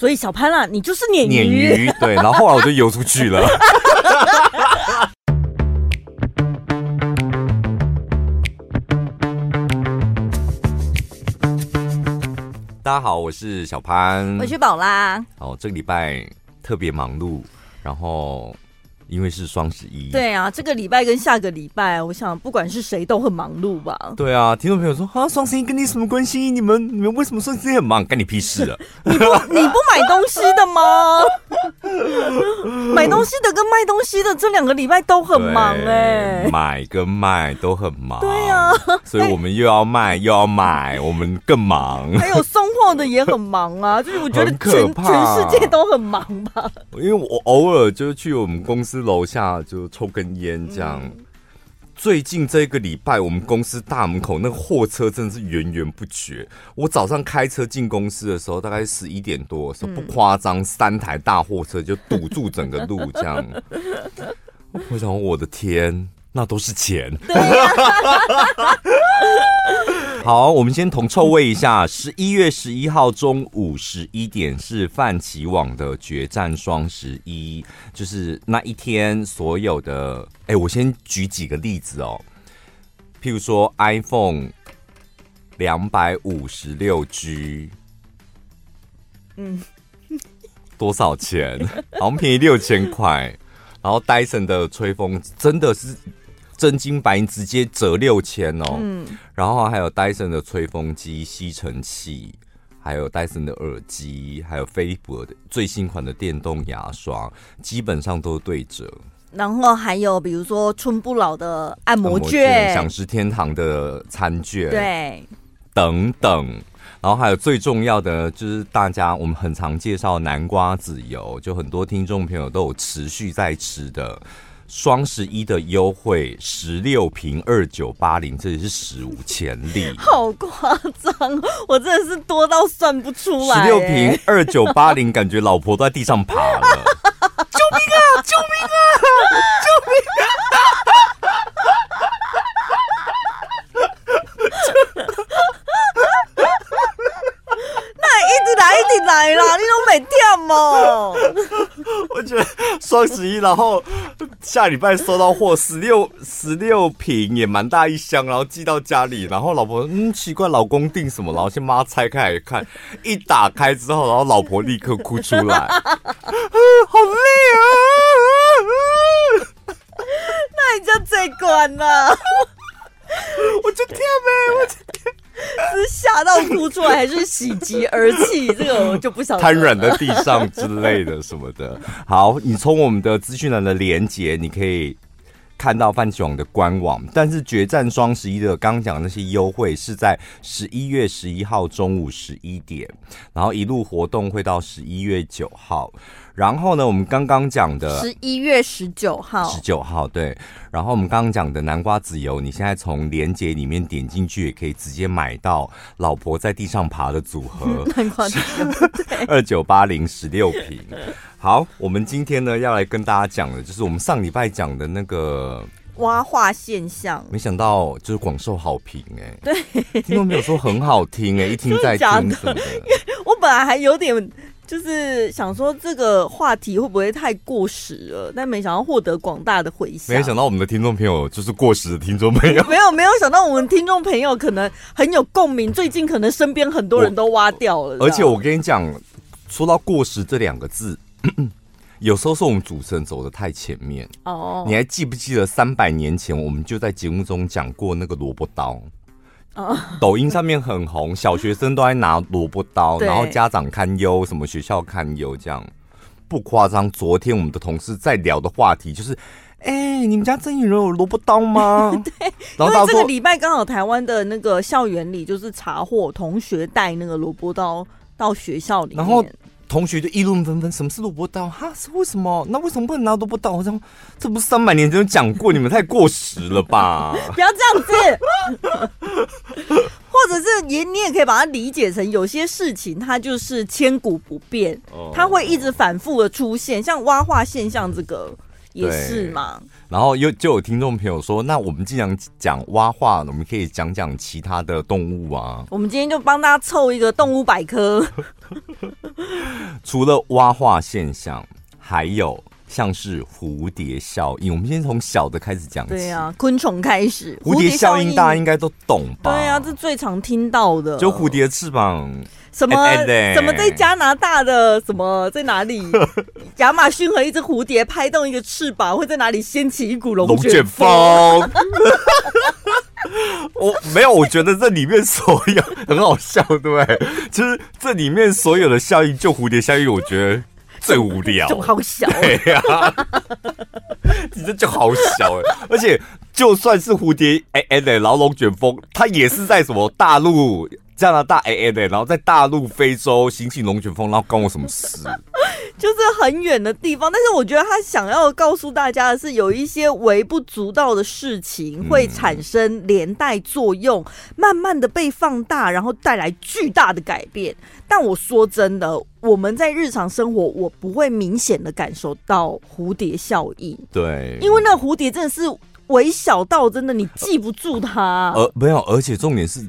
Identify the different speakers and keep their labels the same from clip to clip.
Speaker 1: 所以小潘啊，你就是鲶鱼。
Speaker 2: 鲶鱼，对。然后后来我就游出去了。大家好，我是小潘，
Speaker 1: 我是宝拉。
Speaker 2: 好，这个礼拜特别忙碌，然后。因为是双十一，
Speaker 1: 对啊，这个礼拜跟下个礼拜，我想不管是谁都很忙碌吧。
Speaker 2: 对啊，听众朋友说啊，双十一跟你什么关系？你们你们为什么双十一很忙？干你屁事啊！
Speaker 1: 你不你不买东西的吗？买东西的跟卖东西的这两个礼拜都很忙哎、欸，
Speaker 2: 买跟卖都很忙。
Speaker 1: 对啊，
Speaker 2: 所以我们又要卖又要买，我们更忙。
Speaker 1: 还有送货的也很忙啊，就是我觉得全全世界都很忙吧。
Speaker 2: 因为我偶尔就去我们公司。楼下就抽根烟，这样。嗯、最近这个礼拜，我们公司大门口那个货车真的是源源不绝。我早上开车进公司的时候，大概十一点多的时候，不夸张，三台大货车就堵住整个路，这样。我想，我的天，那都是钱。好，我们先同臭味一下。十一月十一号中午十一点是泛奇网的决战双十一，就是那一天所有的。哎，我先举几个例子哦，譬如说 iPhone 两百五十六 G，嗯，多少钱？好像便宜六千块。然后 Dyson 的吹风真的是。真金白银直接折六千哦，嗯，然后还有戴森的吹风机、吸尘器，还有戴森的耳机，还有飞利浦的最新款的电动牙刷，基本上都对折。
Speaker 1: 然后还有比如说春不老的按摩券、
Speaker 2: 享食天堂的餐券，
Speaker 1: 对，
Speaker 2: 等等。然后还有最重要的就是大家我们很常介绍南瓜籽油，就很多听众朋友都有持续在吃的。双十一的优惠，十六瓶二九八零，这也是史无前例，
Speaker 1: 好夸张！我真的是多到算不出来。
Speaker 2: 十六瓶二九八零，感觉老婆都在地上爬了。救命啊！救命啊！救命啊！
Speaker 1: 那一直来，一直来啦！你都没跳吗？
Speaker 2: 我觉得双十一，然后。下礼拜收到货，十六十六瓶也蛮大一箱，然后寄到家里，然后老婆嗯奇怪，老公订什么？然后先把它拆开来看，一打开之后，然后老婆立刻哭出来，啊、好累啊！
Speaker 1: 那你就最管了，
Speaker 2: 我就跳呗，我就跳。
Speaker 1: 是吓到哭出来，还是喜极而泣？这个我就不晓得。
Speaker 2: 瘫软在地上之类的什么的。好，你从我们的资讯栏的连接，你可以看到泛奇网的官网。但是决战双十一的刚刚讲的那些优惠是在十一月十一号中午十一点，然后一路活动会到十一月九号。然后呢，我们刚刚讲的
Speaker 1: 十一月十九号，
Speaker 2: 十九号对。然后我们刚刚讲的南瓜籽油，你现在从链接里面点进去，也可以直接买到老婆在地上爬的组合。
Speaker 1: 南瓜籽油，
Speaker 2: 二九八零十六瓶。好，我们今天呢要来跟大家讲的，就是我们上礼拜讲的那个
Speaker 1: 挖化现象。
Speaker 2: 没想到就是广受好评哎、欸，
Speaker 1: 对，
Speaker 2: 听众朋友说很好听哎、欸，一听再听什么的。
Speaker 1: 我本来还有点。就是想说这个话题会不会太过时了？但没想到获得广大的回响。
Speaker 2: 没想到我们的听众朋友就是过时的听众朋友。
Speaker 1: 没有 没有想到我们听众朋友可能很有共鸣。最近可能身边很多人都挖掉了。
Speaker 2: 而且我跟你讲，说到过时这两个字 有时候是我们主持人走的太前面。哦，你还记不记得三百年前我们就在节目中讲过那个萝卜刀？抖音上面很红，小学生都在拿萝卜刀，然后家长堪忧，什么学校堪忧，这样不夸张。昨天我们的同事在聊的话题就是，哎、欸，你们家曾有人有萝卜刀吗？
Speaker 1: 对，然后这个礼拜刚好台湾的那个校园里就是查获同学带那个萝卜刀到学校里面，然后。
Speaker 2: 同学就议论纷纷，什么是萝卜刀？哈，是为什么？那为什么不能拿萝卜刀？我想，这不是三百年前就讲过，你们太过时了吧？
Speaker 1: 不要这样子，或者是也你也可以把它理解成，有些事情它就是千古不变，它会一直反复的出现，像挖化现象这个。也是嘛。
Speaker 2: 然后又就有听众朋友说，那我们既然讲蛙化，我们可以讲讲其他的动物啊。
Speaker 1: 我们今天就帮大家凑一个动物百科。
Speaker 2: 除了蛙化现象，还有。像是蝴蝶效应，我们先从小的开始讲起。
Speaker 1: 对啊，昆虫开始。
Speaker 2: 蝴蝶效应大家应该都懂吧？
Speaker 1: 对啊，这最常听到的。
Speaker 2: 就蝴蝶翅膀，
Speaker 1: 什么什么在加拿大的什么在哪里？亚马逊和一只蝴蝶拍动一个翅膀，会在哪里掀起一股龙卷风？
Speaker 2: 我没有，我觉得这里面所有很好笑，对不对？就是这里面所有的效应，就蝴蝶效应，我觉得。最无聊，
Speaker 1: 就好小，
Speaker 2: 对呀，你这就好小哎！而且就算是蝴蝶哎哎的，然后龙卷风，它也是在什么大陆加拿大哎哎的，然后在大陆非洲行起龙卷风，然后关我什么事？
Speaker 1: 就是很远的地方，但是我觉得他想要告诉大家的是，有一些微不足道的事情会产生连带作用，慢慢的被放大，然后带来巨大的改变。但我说真的，我们在日常生活，我不会明显的感受到蝴蝶效应。
Speaker 2: 对，
Speaker 1: 因为那蝴蝶真的是微小到真的你记不住它。
Speaker 2: 呃，没有，而且重点是。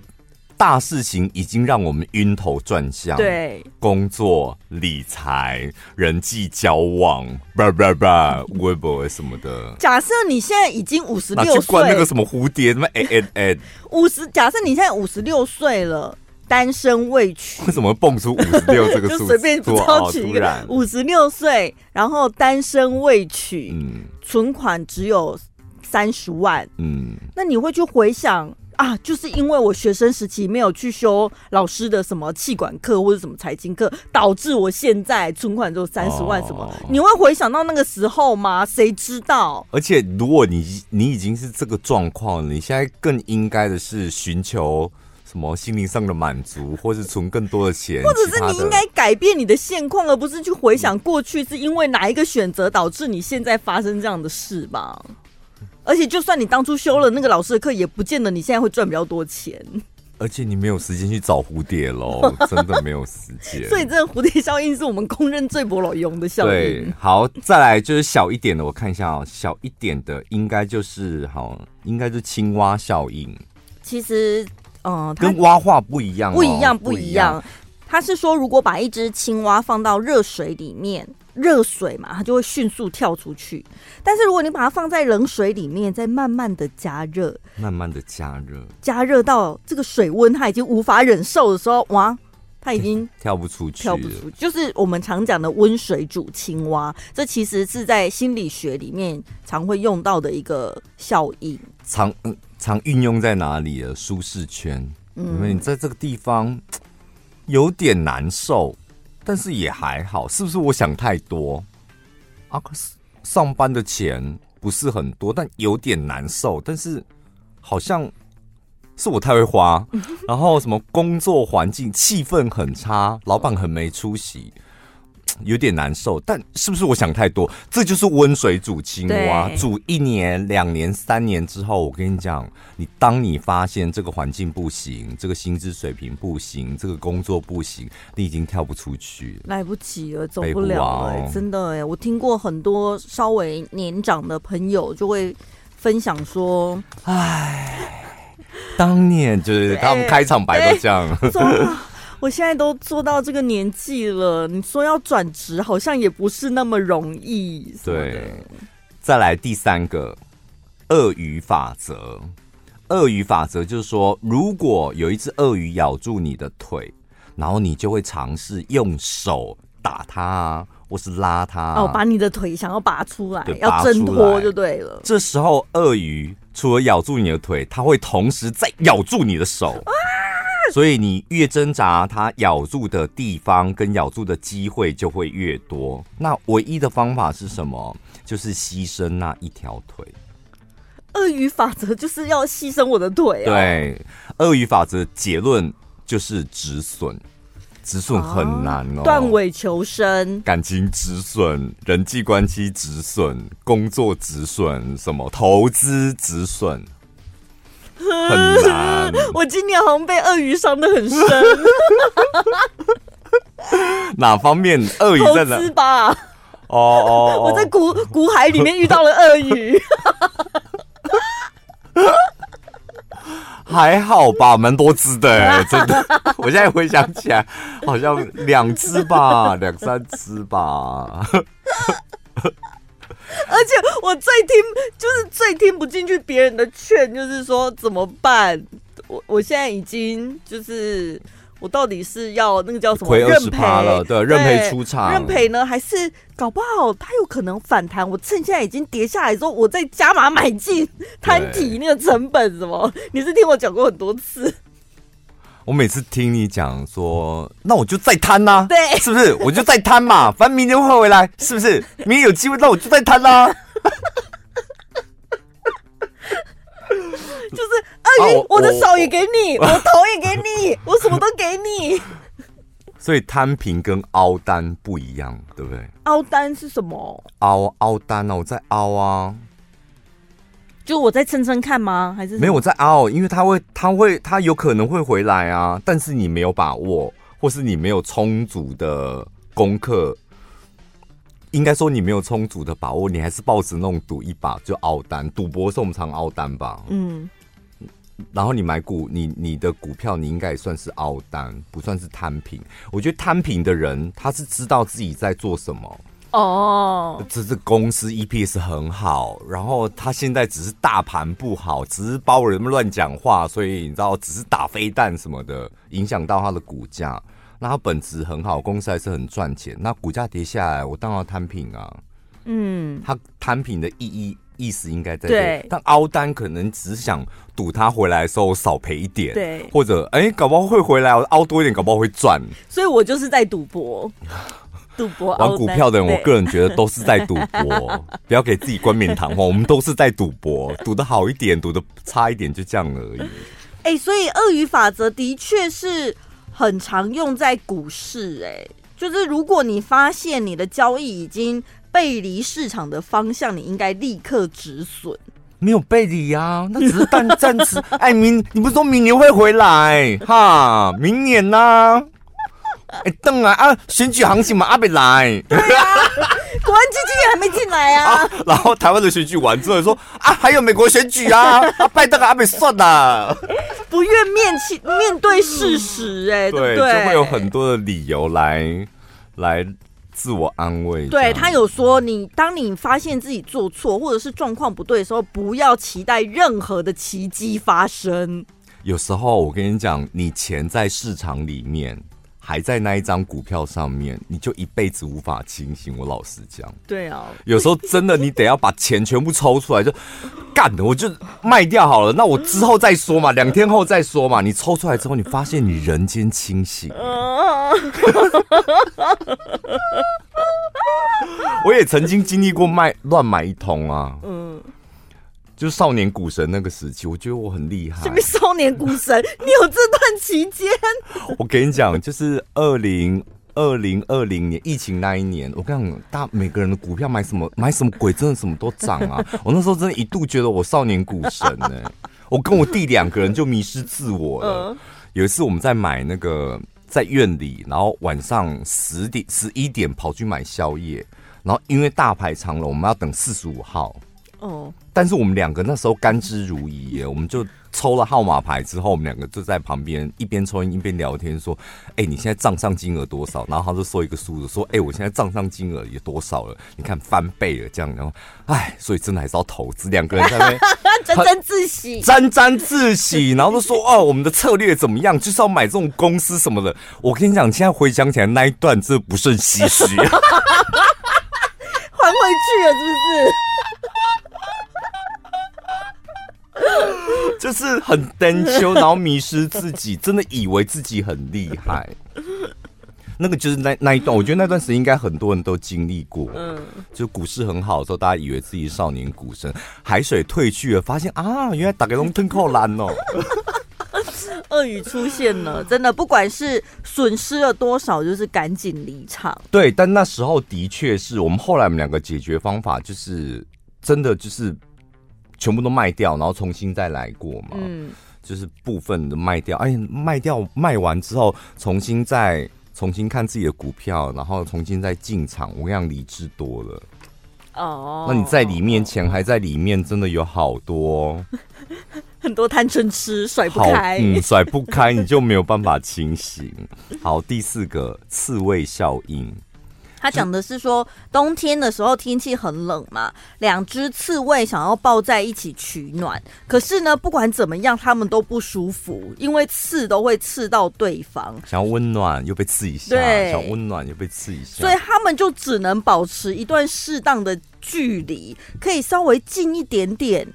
Speaker 2: 大事情已经让我们晕头转向，
Speaker 1: 对，
Speaker 2: 工作、理财、人际交往，叭叭叭，微博什么的。
Speaker 1: 假设你现在已经五十六岁，
Speaker 2: 去关那个什么蝴蝶，什么哎哎哎，
Speaker 1: 五十，假设你现在五十六岁了，单身未娶，
Speaker 2: 为什么蹦出五十六这个 数字？
Speaker 1: 就随便不超取一个五十六岁，然后单身未娶，嗯，存款只有三十万，嗯，那你会去回想？啊，就是因为我学生时期没有去修老师的什么气管课或者什么财经课，导致我现在存款只有三十万。什么？哦、你会回想到那个时候吗？谁知道？
Speaker 2: 而且，如果你你已经是这个状况，你现在更应该的是寻求什么心灵上的满足，或是存更多的钱，
Speaker 1: 或者是你应该改变你的现况，而不是去回想过去是因为哪一个选择导致你现在发生这样的事吧？而且，就算你当初修了那个老师的课，也不见得你现在会赚比较多钱。
Speaker 2: 而且，你没有时间去找蝴蝶喽，真的没有时间。
Speaker 1: 所以，这个蝴蝶效应是我们公认最不老用的效应。
Speaker 2: 对，好，再来就是小一点的，我看一下哦，小一点的应该就是好，应该是青蛙效应。
Speaker 1: 其实，嗯、呃，
Speaker 2: 跟蛙化不一样、哦，
Speaker 1: 不一样，不一样。他是说，如果把一只青蛙放到热水里面。热水嘛，它就会迅速跳出去。但是如果你把它放在冷水里面，再慢慢的加热，
Speaker 2: 慢慢的加热，
Speaker 1: 加热到这个水温它已经无法忍受的时候，哇，它已经
Speaker 2: 跳不出去，
Speaker 1: 跳不出去，就是我们常讲的温水煮青蛙。这其实是在心理学里面常会用到的一个效应。
Speaker 2: 常常运用在哪里的舒适圈？嗯，因为你在这个地方有点难受。但是也还好，是不是我想太多啊？可是上班的钱不是很多，但有点难受。但是好像是我太会花，然后什么工作环境气氛很差，老板很没出息。有点难受，但是不是我想太多？这就是温水煮青蛙，煮一年、两年、三年之后，我跟你讲，你当你发现这个环境不行，这个薪资水平不行，这个工作不行，你已经跳不出去了，
Speaker 1: 来不及了，走不了了，真的哎！我听过很多稍微年长的朋友就会分享说，
Speaker 2: 哎，当年就是他们开场白都这样。
Speaker 1: 我现在都做到这个年纪了，你说要转职，好像也不是那么容易。
Speaker 2: 对，再来第三个鳄鱼法则。鳄鱼法则就是说，如果有一只鳄鱼咬住你的腿，然后你就会尝试用手打它，或是拉它。
Speaker 1: 哦，把你的腿想要拔出来，要挣脱就对了。
Speaker 2: 这时候，鳄鱼除了咬住你的腿，它会同时再咬住你的手。啊 所以你越挣扎，它咬住的地方跟咬住的机会就会越多。那唯一的方法是什么？就是牺牲那一条腿。
Speaker 1: 鳄鱼法则就是要牺牲我的腿啊。
Speaker 2: 对，鳄鱼法则结论就是止损，止损很难哦。
Speaker 1: 断尾求生，
Speaker 2: 感情止损，人际关系止损，工作止损，什么投资止损。很难，
Speaker 1: 我今年好像被鳄鱼伤的很深。
Speaker 2: 哪方面？鳄鱼在哪？哦哦，
Speaker 1: 我在古古海里面遇到了鳄鱼。
Speaker 2: 还好吧，蛮多只的哎，真的。我现在回想起来，好像两只吧，两三只吧。
Speaker 1: 而且我最听，就是最听不进去别人的劝，就是说怎么办？我我现在已经就是。我到底是要那个叫什么
Speaker 2: 亏二十趴了？对，认赔出场，
Speaker 1: 认赔呢？还是搞不好它有可能反弹？我趁现在已经跌下来之后，我再加码买进摊提那个成本什么？你是听我讲过很多次？
Speaker 2: 我每次听你讲说，那我就再摊呐，
Speaker 1: 对，
Speaker 2: 是不是？我就再摊嘛，反正明年会回来，是不是？明年有机会，那我就再摊啦。
Speaker 1: 就是鳄鱼，我的手也给你，我头也给你，我什么都给你。
Speaker 2: 所以摊平跟凹单不一样，对不对？
Speaker 1: 凹单是什么？
Speaker 2: 凹凹单啊，我在凹啊。
Speaker 1: 就我在撑撑看吗？还是
Speaker 2: 没有我在凹？因为他会，他会，他有可能会回来啊。但是你没有把握，或是你没有充足的功课。应该说你没有充足的把握，你还是抱着那种赌一把就凹单。赌博是我们常凹单吧？嗯。然后你买股，你你的股票你应该也算是凹单，不算是摊平。我觉得摊平的人他是知道自己在做什么哦。这是公司 EPS 很好，然后他现在只是大盘不好，只是包人们乱讲话，所以你知道，只是打飞弹什么的，影响到他的股价。那它本质很好，公司还是很赚钱。那股价跌下来，我当然要摊平啊。嗯，它摊平的意义意思应该在这里。但凹单可能只想赌它回来的时候少赔一点。对，或者哎、欸，搞不好会回来，我凹多一点，搞不好会赚。
Speaker 1: 所以我就是在赌博，赌博。
Speaker 2: 玩股票的人，我个人觉得都是在赌博。不要给自己冠冕堂皇，我们都是在赌博，赌的好一点，赌的差一点，就这样而已。
Speaker 1: 哎、欸，所以鳄鱼法则的确是。很常用在股市，哎，就是如果你发现你的交易已经背离市场的方向，你应该立刻止损。
Speaker 2: 没有背离啊，那只是暂暂时。哎，明你不是说明年会回来哈？明年呢、啊？哎，等啊啊！选举行情嘛，阿没来。
Speaker 1: 对啊，国安基金也还没进来啊，啊。
Speaker 2: 然后台湾的选举完之后说啊，还有美国选举啊，啊拜登阿没算了。
Speaker 1: 不愿面起面对事实，哎，对，对，
Speaker 2: 就会有很多的理由来来自我安慰。
Speaker 1: 对，他有说，你当你发现自己做错或者是状况不对的时候，不要期待任何的奇迹发生。
Speaker 2: 有时候我跟你讲，你钱在市场里面。还在那一张股票上面，你就一辈子无法清醒。我老实讲，
Speaker 1: 对啊，
Speaker 2: 有时候真的你得要把钱全部抽出来，就干的，我就卖掉好了。那我之后再说嘛，两天后再说嘛。你抽出来之后，你发现你人间清醒。我也曾经经历过卖乱买一通啊。嗯。就是少年股神那个时期，我觉得我很厉害。
Speaker 1: 什么少年股神？你有这段期间？
Speaker 2: 我跟你讲，就是二零二零二零年疫情那一年，我跟你讲，大每个人的股票买什么买什么鬼，真的什么都涨啊！我那时候真的一度觉得我少年股神呢、欸。我跟我弟两个人就迷失自我了。有一次我们在买那个在院里，然后晚上十点十一点跑去买宵夜，然后因为大排长龙，我们要等四十五号。哦。但是我们两个那时候甘之如饴耶，我们就抽了号码牌之后，我们两个就在旁边一边抽烟一边聊天，说：“哎、欸，你现在账上金额多少？”然后他就说一个数字，说：“哎、欸，我现在账上金额也多少了？你看翻倍了，这样。”然后，哎，所以真的还是要投资。两个人在那边
Speaker 1: 沾沾自喜，
Speaker 2: 沾沾自喜，然后就说：“哦，我们的策略怎么样？就是要买这种公司什么的。”我跟你讲，现在回想起来那一段，真的不胜唏嘘，还
Speaker 1: 回去了，是不是？
Speaker 2: 就是很单秋，然后迷失自己，真的以为自己很厉害。那个就是那那一段，我觉得那段时间应该很多人都经历过。嗯，就股市很好的时候，大家以为自己少年股神，海水退去了，发现啊，原来打开龙吞扣篮哦。
Speaker 1: 鳄鱼出现了，真的，不管是损失了多少，就是赶紧离场。
Speaker 2: 对，但那时候的确是我们后来我们两个解决方法，就是真的就是。全部都卖掉，然后重新再来过嘛。嗯，就是部分的卖掉，哎，卖掉卖完之后，重新再重新看自己的股票，然后重新再进场，我跟你讲理智多了。哦，那你在里面钱还在里面，真的有好多
Speaker 1: 很多贪嗔痴甩不开，
Speaker 2: 嗯，甩不开你就没有办法清醒。好，第四个刺猬效应。
Speaker 1: 他讲的是说，冬天的时候天气很冷嘛，两只刺猬想要抱在一起取暖，可是呢，不管怎么样，他们都不舒服，因为刺都会刺到对方。
Speaker 2: 想要温暖又被刺一下，对，想温暖又被刺一下，
Speaker 1: 所以他们就只能保持一段适当的距离，可以稍微近一点点，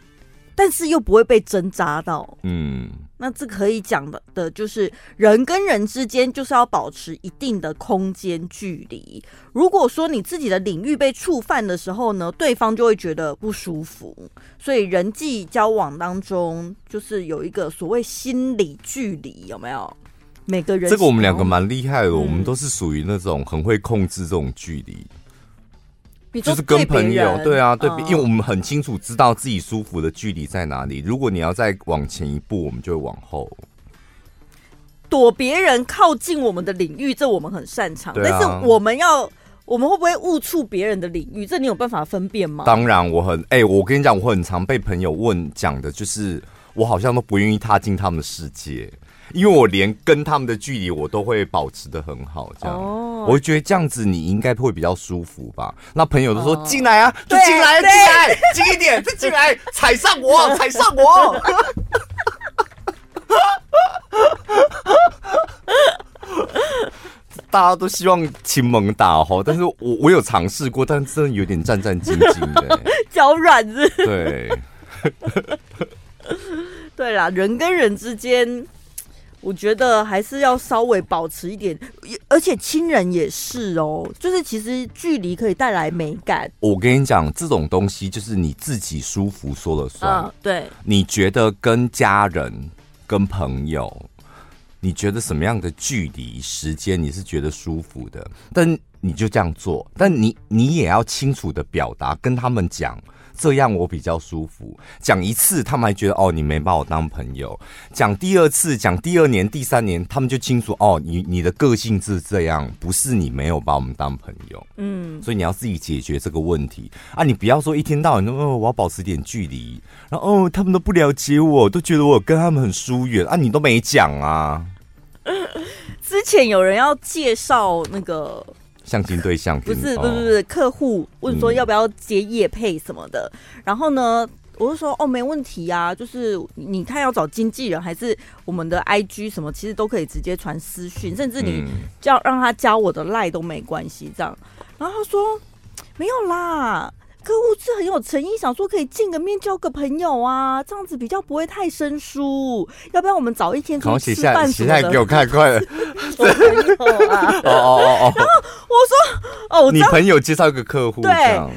Speaker 1: 但是又不会被针扎到。嗯。那这可以讲的的就是人跟人之间就是要保持一定的空间距离。如果说你自己的领域被触犯的时候呢，对方就会觉得不舒服。所以人际交往当中就是有一个所谓心理距离，有没有？每个人
Speaker 2: 这个我们两个蛮厉害的，嗯、我们都是属于那种很会控制这种距离。就是跟朋友，对啊，对，因为我们很清楚知道自己舒服的距离在哪里。如果你要再往前一步，我们就会往后
Speaker 1: 躲别人靠近我们的领域，这我们很擅长。但是我们要，我们会不会误触别人的领域？这你有办法分辨吗？
Speaker 2: 当然，我很哎，我跟你讲，我很常被朋友问讲的，就是我好像都不愿意踏进他们的世界。因为我连跟他们的距离我都会保持的很好，这样，oh. 我觉得这样子你应该会比较舒服吧。那朋友都说进、oh. 来啊，就进来，进来，近一点，再进来，踩上我，踩上我。大家都希望亲蒙打吼，但是我我有尝试过，但真的有点战战兢兢的，
Speaker 1: 脚软子。
Speaker 2: 对，
Speaker 1: 对啦，人跟人之间。我觉得还是要稍微保持一点，而且亲人也是哦，就是其实距离可以带来美感。
Speaker 2: 我跟你讲，这种东西就是你自己舒服说了算。
Speaker 1: 嗯，对。
Speaker 2: 你觉得跟家人、跟朋友，你觉得什么样的距离、时间你是觉得舒服的？但你就这样做，但你你也要清楚的表达，跟他们讲。这样我比较舒服。讲一次，他们还觉得哦，你没把我当朋友。讲第二次，讲第二年、第三年，他们就清楚哦，你你的个性是这样，不是你没有把我们当朋友。嗯，所以你要自己解决这个问题啊！你不要说一天到晚都哦，我要保持点距离，然后哦，他们都不了解我，都觉得我跟他们很疏远啊！你都没讲啊。
Speaker 1: 之前有人要介绍那个。
Speaker 2: 相亲对象
Speaker 1: 不是不是不是客户问说要不要接业配什么的，嗯、然后呢，我就说哦没问题啊，就是你看要找经纪人还是我们的 IG 什么，其实都可以直接传私讯，甚至你叫让他加我的赖都没关系这样。然后他说没有啦。客户是很有诚意，想说可以见个面交个朋友啊，这样子比较不会太生疏。要不要我们早一天可以吃饭什么的？
Speaker 2: 写下来给我看，快了。
Speaker 1: 我朋友啊，哦哦哦哦。然后我说，哦，我
Speaker 2: 你朋友介绍一个客户，
Speaker 1: 对，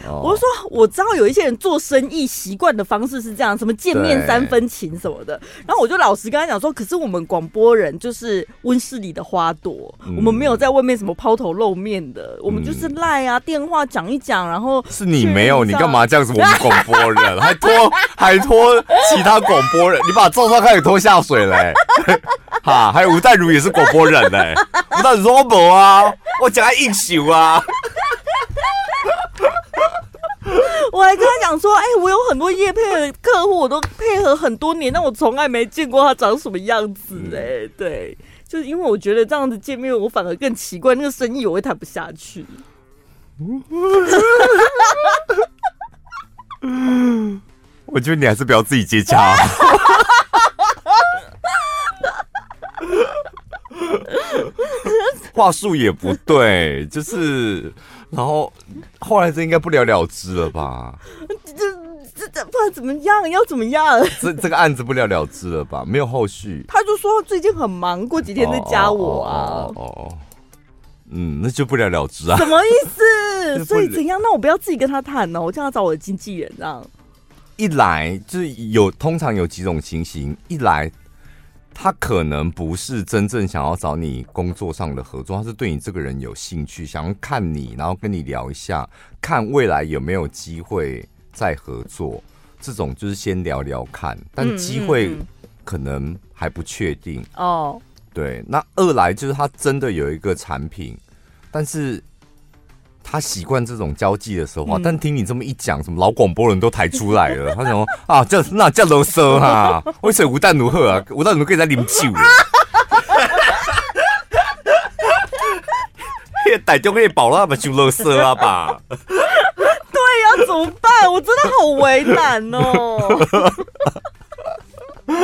Speaker 1: 我说我知道有一些人做生意习惯的方式是这样，什么见面三分情什么的。然后我就老实跟他讲说，可是我们广播人就是温室里的花朵，我们没有在外面什么抛头露面的，我们就是赖啊，电话讲一讲，然后
Speaker 2: 是你没有。你干嘛这样子？我们广播人还拖还拖其他广播人，你把赵少康也拖下水嘞！哈，还有吴淡如也是广播人嘞。吴淡如说我没啊，我讲他应酬啊。
Speaker 1: 我还跟他讲说，哎、欸，我有很多业配的客户，我都配合很多年，但我从来没见过他长什么样子哎。对，就是因为我觉得这样子见面，我反而更奇怪，那个生意我会谈不下去。
Speaker 2: 我觉得你还是不要自己接洽。话术也不对，就是，然后后来这应该不了了之了吧？
Speaker 1: 这这这不然怎么样？要怎么样？
Speaker 2: 这这个案子不了了之了吧？没有后续。
Speaker 1: 他就说最近很忙，过几天再加我啊。哦，
Speaker 2: 嗯，那就不了了之啊？
Speaker 1: 什么意思？所以怎样？那我不要自己跟他谈呢？我叫他找我的经纪人这样。
Speaker 2: 一来就是有，通常有几种情形。一来，他可能不是真正想要找你工作上的合作，他是对你这个人有兴趣，想要看你，然后跟你聊一下，看未来有没有机会再合作。这种就是先聊聊看，但机会可能还不确定哦。对，那二来就是他真的有一个产品，但是他习惯这种交际的时候啊。嗯、但听你这么一讲，什么老广播人都抬出来了，他讲啊，这那叫啰嗦哈，为什么吴淡如喝啊？吴淡如可以在饮酒。逮就可以保了，不就乐色了吧？对
Speaker 1: 呀、啊，怎么办？我真的好为难哦。可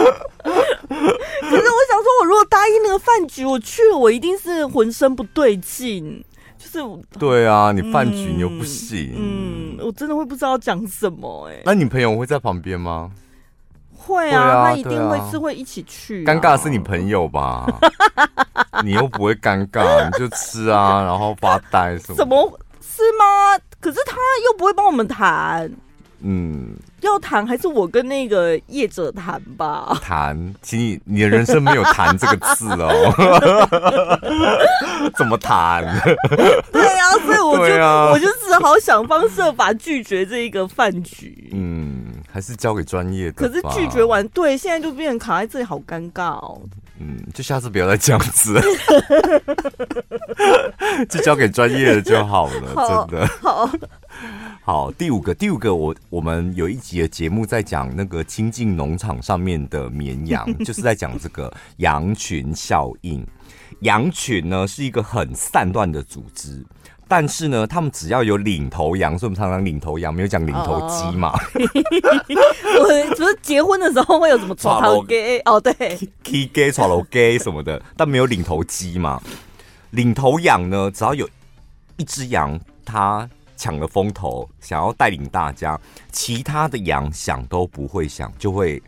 Speaker 1: 是我想说，我如果答应那个饭局，我去了，我一定是浑身不对劲。就是
Speaker 2: 对啊，你饭局你又不行，
Speaker 1: 嗯，我真的会不知道讲什么哎、欸。
Speaker 2: 那你朋友会在旁边吗？
Speaker 1: 会啊，啊他一定会是会一起去、啊。
Speaker 2: 尴尬的是你朋友吧？你又不会尴尬，你就吃啊，然后发呆什么？
Speaker 1: 怎么是吗？可是他又不会帮我们谈。嗯，要谈还是我跟那个业者谈吧？
Speaker 2: 谈，请你，你的人生没有“谈”这个字哦。怎么谈？
Speaker 1: 对啊，所以我就、啊、我就只好想方设法拒绝这一个饭局。
Speaker 2: 嗯，还是交给专业的。
Speaker 1: 可是拒绝完，对，现在就变成卡在这里，好尴尬哦。
Speaker 2: 嗯，就下次不要再这样子，就交给专业的就好了，好真的。好。好，第五个，第五个我，我我们有一集的节目在讲那个清境农场上面的绵羊，就是在讲这个羊群效应。羊群呢是一个很散乱的组织，但是呢，他们只要有领头羊，所以我们常常领头羊，没有讲领头鸡嘛。
Speaker 1: 我 只是结婚的时候会有什么草头鸡哦，对
Speaker 2: ，K G 抓头鸡什么的，但没有领头鸡嘛。领头羊呢，只要有一只羊，它。抢了风头，想要带领大家，其他的羊想都不会想，就会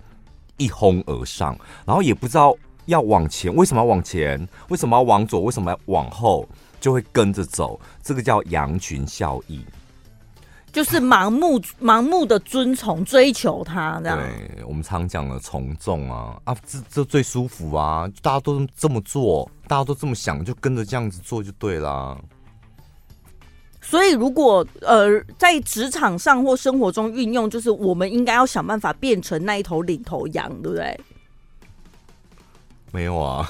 Speaker 2: 一哄而上，然后也不知道要往前，为什么要往前？为什么要往左？为什么要往后？就会跟着走，这个叫羊群效应，
Speaker 1: 就是盲目、盲目的遵从、追求它这样。
Speaker 2: 对，我们常讲的从众啊啊，这这最舒服啊，大家都这么做，大家都这么想，就跟着这样子做就对了。
Speaker 1: 所以，如果呃在职场上或生活中运用，就是我们应该要想办法变成那一头领头羊，对不对？
Speaker 2: 没有啊，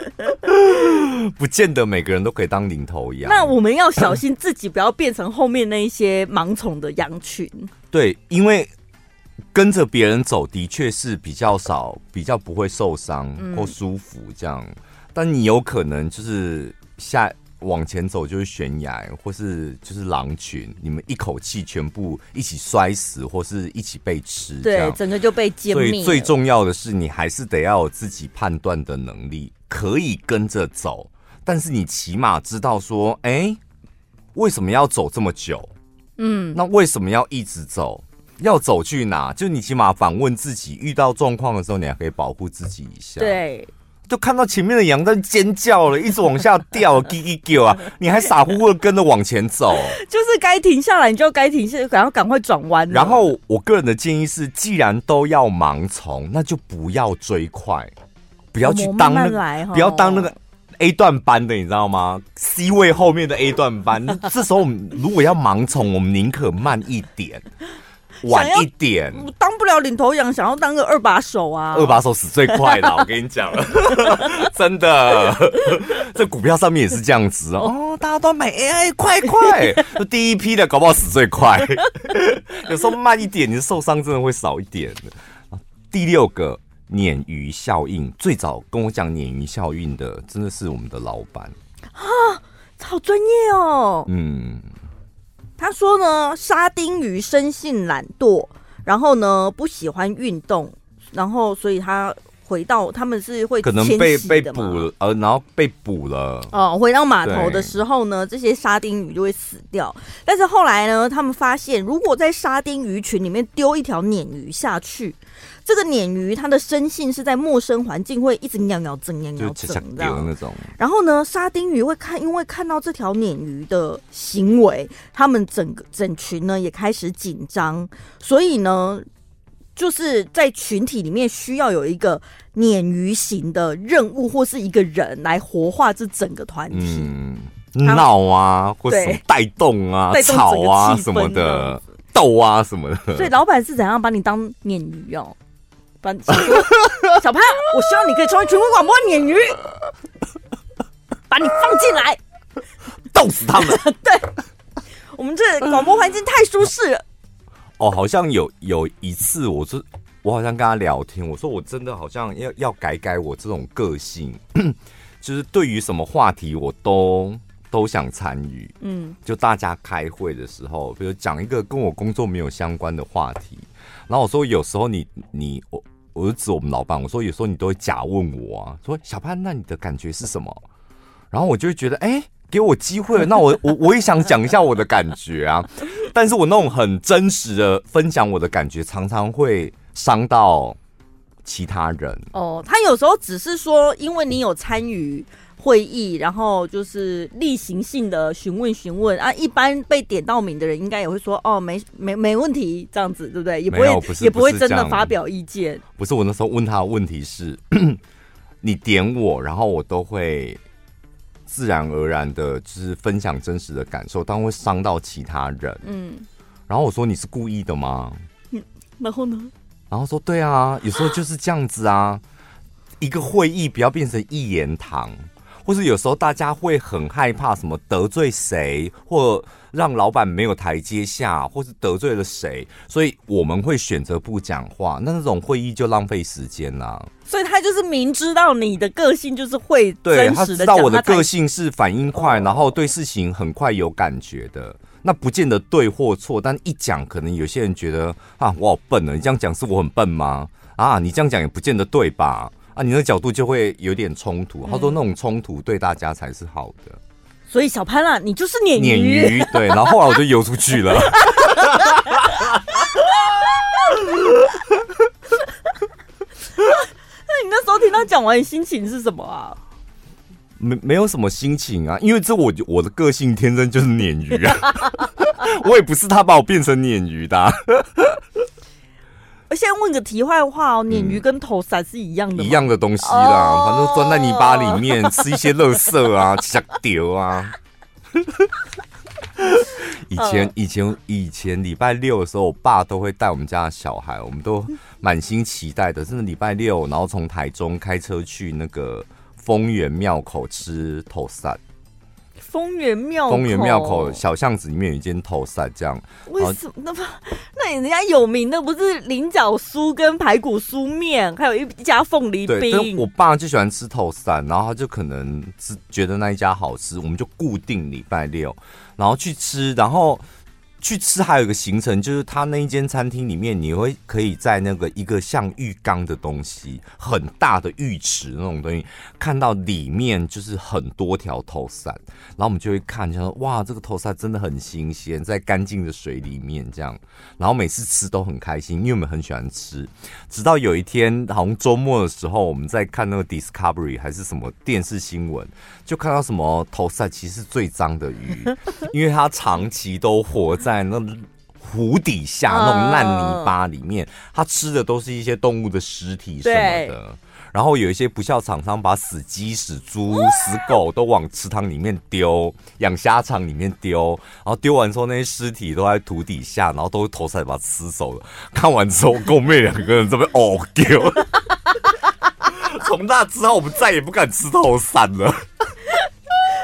Speaker 2: 不见得每个人都可以当领头羊。
Speaker 1: 那我们要小心自己不要变成后面那一些盲从的羊群。
Speaker 2: 对，因为跟着别人走的确是比较少，比较不会受伤或舒服这样。嗯、但你有可能就是下。往前走就是悬崖，或是就是狼群，你们一口气全部一起摔死，或是一起被吃，
Speaker 1: 对，整个就被歼灭。
Speaker 2: 所以最重要的是，你还是得要有自己判断的能力，可以跟着走，但是你起码知道说，哎、欸，为什么要走这么久？嗯，那为什么要一直走？要走去哪？就你起码反问自己，遇到状况的时候，你还可以保护自己一下。
Speaker 1: 对。
Speaker 2: 就看到前面的羊在尖叫了，一直往下掉，叽叽叫啊！你还傻乎乎的跟着往前走，
Speaker 1: 就是该停下来你就该停下来，然后赶快转弯。
Speaker 2: 然后我个人的建议是，既然都要盲从，那就不要追快，不要去当那个，慢慢不要当那个 A 段班的，你知道吗？C 位后面的 A 段班，这时候我们如果要盲从，我们宁可慢一点。晚一点，
Speaker 1: 当不了领头羊，想要当个二把手啊！
Speaker 2: 二把手死最快了，我跟你讲，真的，这股票上面也是这样子哦。哦，大家都买 AI，快快！就第一批的搞不好死最快，有时候慢一点，你的受伤真的会少一点。第六个鲶鱼效应，最早跟我讲鲶鱼效应的，真的是我们的老板
Speaker 1: 啊，好专业哦。嗯。他说呢，沙丁鱼生性懒惰，然后呢不喜欢运动，然后所以他回到他们是会
Speaker 2: 可能被被捕呃，然后被捕了
Speaker 1: 哦。回到码头的时候呢，这些沙丁鱼就会死掉。但是后来呢，他们发现如果在沙丁鱼群里面丢一条鲶鱼下去。这个鲶鱼它的生性是在陌生环境会一直尿尿整尿尿整这样那种。然后呢，沙丁鱼会看，因为看到这条鲶鱼的行为，他们整个整群呢也开始紧张。所以呢，就是在群体里面需要有一个鲶鱼型的任务或是一个人来活化这整个团体，嗯，
Speaker 2: 闹啊，或者带动啊，吵啊什么的，斗啊什么的。
Speaker 1: 所以老板是怎样把你当鲶鱼哦？把小潘，我希望你可以成为全国广播鲶鱼，把你放进来，
Speaker 2: 冻死他们。
Speaker 1: 对，我们这广播环境太舒适了。
Speaker 2: 哦，好像有有一次，我是我好像跟他聊天，我说我真的好像要要改改我这种个性，就是对于什么话题我都都想参与。嗯，就大家开会的时候，比如讲一个跟我工作没有相关的话题，然后我说有时候你你我我就指我们老板，我说有时候你都会假问我啊，说小潘，那你的感觉是什么？然后我就会觉得，哎、欸。给我机会，那我我我也想讲一下我的感觉啊，但是我那种很真实的分享我的感觉，常常会伤到其他人。
Speaker 1: 哦，他有时候只是说，因为你有参与会议，然后就是例行性的询问询问啊，一般被点到名的人应该也会说，哦，没没没问题，这样子对不对？也不会不也不会真的发表意见。
Speaker 2: 不是，我那时候问他的问题是，你点我，然后我都会。自然而然的，就是分享真实的感受，但会伤到其他人。嗯，然后我说，你是故意的吗？
Speaker 1: 嗯，然后呢？
Speaker 2: 然后说对啊，有时候就是这样子啊。一个会议不要变成一言堂，或是有时候大家会很害怕什么得罪谁，或让老板没有台阶下，或是得罪了谁，所以我们会选择不讲话。那那种会议就浪费时间啦。
Speaker 1: 所以他就是明知道你的个性就是会真实的讲，
Speaker 2: 对，他知道我的个性是反应快，然后对事情很快有感觉的。那不见得对或错，但一讲可能有些人觉得啊，我好笨呢。你这样讲是我很笨吗？啊，你这样讲也不见得对吧？啊，你的角度就会有点冲突。他说那种冲突对大家才是好的。
Speaker 1: 所以小潘啊，你就是鲶鱼。
Speaker 2: 鲶鱼对，然后后来我就游出去了。
Speaker 1: 那你那时候听他讲完，心情是什么啊？
Speaker 2: 没没有什么心情啊，因为这我我的个性天生就是鲶鱼啊，我也不是他把我变成鲶鱼的啊。
Speaker 1: 我现在问个题外话哦，鲶鱼跟头伞是一样的吗？
Speaker 2: 一样的东西啦，反正钻在泥巴里面吃一些垃圾啊，吃丢啊。以前以前以前礼拜六的时候，我爸都会带我们家的小孩，我们都满心期待的。真的礼拜六，然后从台中开车去那个丰原庙口吃土萨。
Speaker 1: 丰原庙
Speaker 2: 丰原庙口小巷子里面有一间头散，这样。
Speaker 1: 为什么那么？那人家有名的不是菱角酥跟排骨酥面，还有一家凤梨冰。
Speaker 2: 我爸就喜欢吃头散，然后他就可能是觉得那一家好吃，我们就固定礼拜六。然后去吃，然后去吃还有一个行程，就是他那一间餐厅里面，你会可以在那个一个像浴缸的东西，很大的浴池那种东西，看到里面就是很多条头伞，然后我们就会看，就说哇，这个头伞真的很新鲜，在干净的水里面这样，然后每次吃都很开心，因为我们很喜欢吃。直到有一天，好像周末的时候，我们在看那个 Discovery 还是什么电视新闻，就看到什么头伞其实是最脏的鱼。因为它长期都活在那湖底下那种烂泥巴里面，它吃的都是一些动物的尸体什么的。然后有一些不孝厂商把死鸡、死猪、死狗都往池塘里面丢，养虾场里面丢，然后丢完之后那些尸体都在土底下，然后都头塞把它吃走了。看完之后，跟我妹两个人这边哦丢。从那之后，我们再也不敢吃头伞了。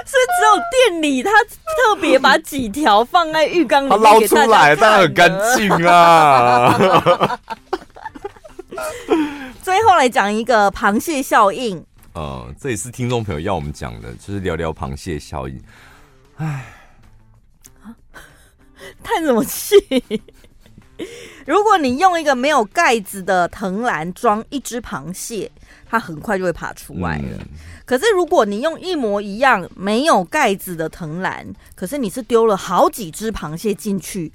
Speaker 1: 是只有店里他特别把几条放在浴缸里面，
Speaker 2: 他捞出来，当然很干净啊。
Speaker 1: 最后来讲一个螃蟹效应。
Speaker 2: 呃，这也是听众朋友要我们讲的，就是聊聊螃蟹效应。唉，
Speaker 1: 叹什么气？如果你用一个没有盖子的藤篮装一只螃蟹，它很快就会爬出来了。嗯可是，如果你用一模一样没有盖子的藤篮，可是你是丢了好几只螃蟹进去，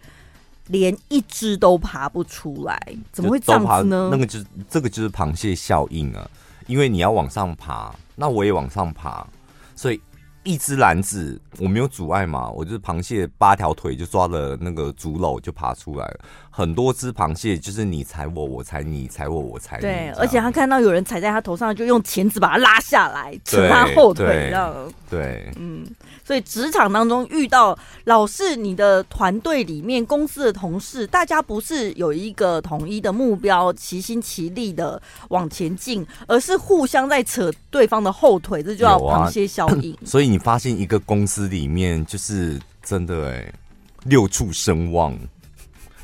Speaker 1: 连一只都爬不出来，怎么会这样子呢？
Speaker 2: 那个就是这个就是螃蟹效应啊，因为你要往上爬，那我也往上爬，所以一只篮子，我没有阻碍嘛，我就是螃蟹八条腿就抓了那个竹篓就爬出来了。很多只螃蟹就是你踩我，我踩你，踩我，我踩你。
Speaker 1: 对，而且他看到有人踩在他头上，就用钳子把他拉下来，扯他后腿，这样。
Speaker 2: 对，
Speaker 1: 嗯。所以职场当中遇到老是你的团队里面公司的同事，大家不是有一个统一的目标，齐心齐力的往前进，而是互相在扯对方的后腿，这就叫螃蟹效应。
Speaker 2: 啊、所以你发现一个公司里面就是真的哎、欸，六畜生旺，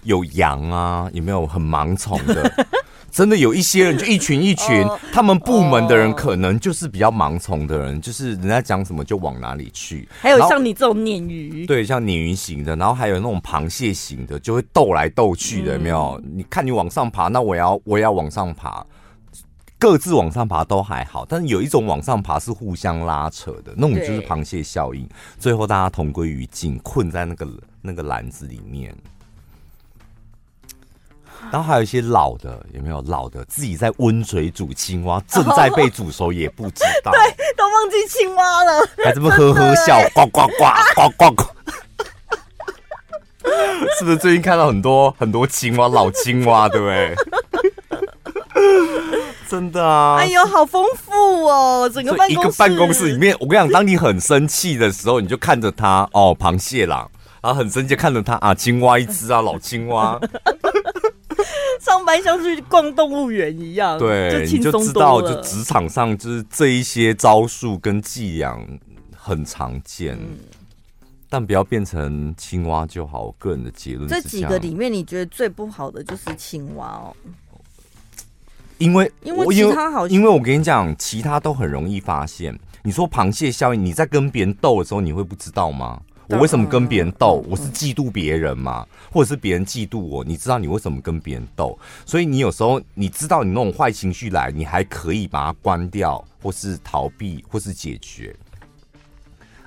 Speaker 2: 有羊啊，有没有很盲从的？真的有一些人，就一群一群，哦、他们部门的人可能就是比较盲从的人，就是人家讲什么就往哪里去。
Speaker 1: 还有像你这种鲶鱼，
Speaker 2: 对，像鲶鱼型的，然后还有那种螃蟹型的，就会斗来斗去的，有没有？嗯、你看你往上爬，那我也要我也要往上爬，各自往上爬都还好，但是有一种往上爬是互相拉扯的，那种就是螃蟹效应，最后大家同归于尽，困在那个那个篮子里面。然后还有一些老的，有没有老的自己在温水煮青蛙，正在被煮熟也不知道，
Speaker 1: 对，都忘记青蛙了，
Speaker 2: 还这么呵呵笑，呱呱呱呱呱呱，是不是最近看到很多很多青蛙，老青蛙，对不对？真的啊！
Speaker 1: 哎呦，好丰富哦，整个办公室，一个
Speaker 2: 办公室里面，我跟你讲，当你很生气的时候，你就看着它，哦，螃蟹啦，然后很生气看着它啊，青蛙一只啊，老青蛙。
Speaker 1: 上班像是去逛动物园一样，
Speaker 2: 对，就你就知道，就职场上就是这一些招数跟伎俩很常见，嗯、但不要变成青蛙就好。我个人的结论，
Speaker 1: 这几个里面，你觉得最不好的就是青蛙哦？
Speaker 2: 因为
Speaker 1: 因为其他好，
Speaker 2: 因为我跟你讲，其他都很容易发现。你说螃蟹效应，你在跟别人斗的时候，你会不知道吗？我为什么跟别人斗？我是嫉妒别人嘛，或者是别人嫉妒我？你知道你为什么跟别人斗？所以你有时候你知道你那种坏情绪来，你还可以把它关掉，或是逃避，或是解决。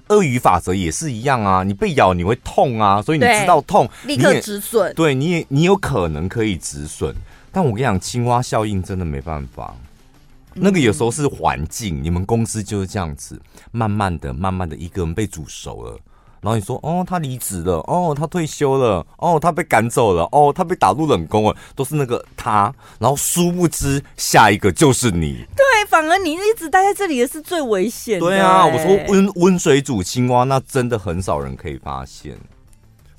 Speaker 2: 鳄鱼法则也是一样啊，你被咬你会痛啊，所以你知道痛，
Speaker 1: 立刻止损。
Speaker 2: 对，你也你有可能可以止损，但我跟你讲，青蛙效应真的没办法。那个有时候是环境，你们公司就是这样子，慢慢的、慢慢的，一个人被煮熟了。然后你说哦，他离职了，哦，他退休了，哦，他被赶走了，哦，他被打入冷宫了，都是那个他。然后殊不知下一个就是你。
Speaker 1: 对，反而你一直待在这里的是最危险的。
Speaker 2: 对啊，我说温温水煮青蛙，那真的很少人可以发现，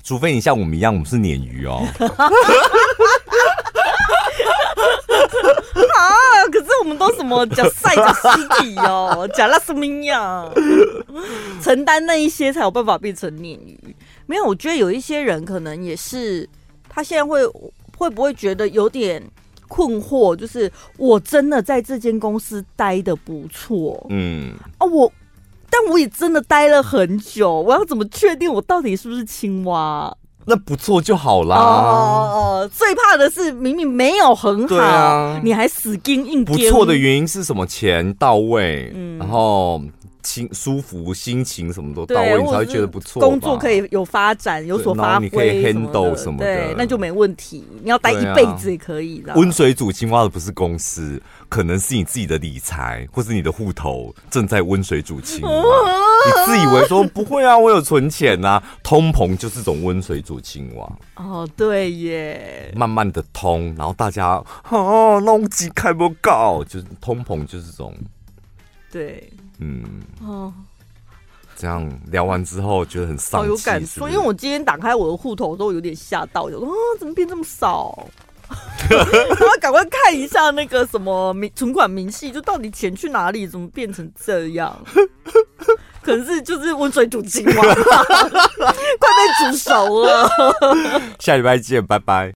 Speaker 2: 除非你像我们一样，我们是鲶鱼哦。
Speaker 1: 啊！可是我们都什么讲赛叫尸体哦，讲拉斯米亚，承担那一些才有办法变成鲶鱼。没有，我觉得有一些人可能也是，他现在会会不会觉得有点困惑？就是我真的在这间公司待的不错，嗯啊，我但我也真的待了很久，我要怎么确定我到底是不是青蛙？
Speaker 2: 那不错就好啦。
Speaker 1: 哦哦，最怕的是明明没有很好，你还死盯硬。
Speaker 2: 不错的原因是什么？钱到位，嗯，然后。心舒服，心情什么都到位，你才会觉得不错。
Speaker 1: 工作可以有发展，有所发挥，
Speaker 2: 你可以 handle 什么的，
Speaker 1: 对，那就没问题。你要待一辈子也可以。
Speaker 2: 温水煮青蛙的不是公司，可能是你自己的理财，或是你的户头正在温水煮青蛙。你自以为说不会啊，我有存钱啊，通膨就是种温水煮青蛙。
Speaker 1: 哦，对耶，
Speaker 2: 慢慢的通，然后大家哦，弄几开不高，就是通膨就是种。
Speaker 1: 对。
Speaker 2: 嗯哦，这样聊完之后觉得很丧，
Speaker 1: 好有感触。因为我今天打开我的户头都有点吓到，有说 啊，怎么变这么少？我要赶快看一下那个什么明存款明细，就到底钱去哪里？怎么变成这样？可能是就是温水煮青蛙，快被煮熟了。
Speaker 2: 下礼拜见，拜拜。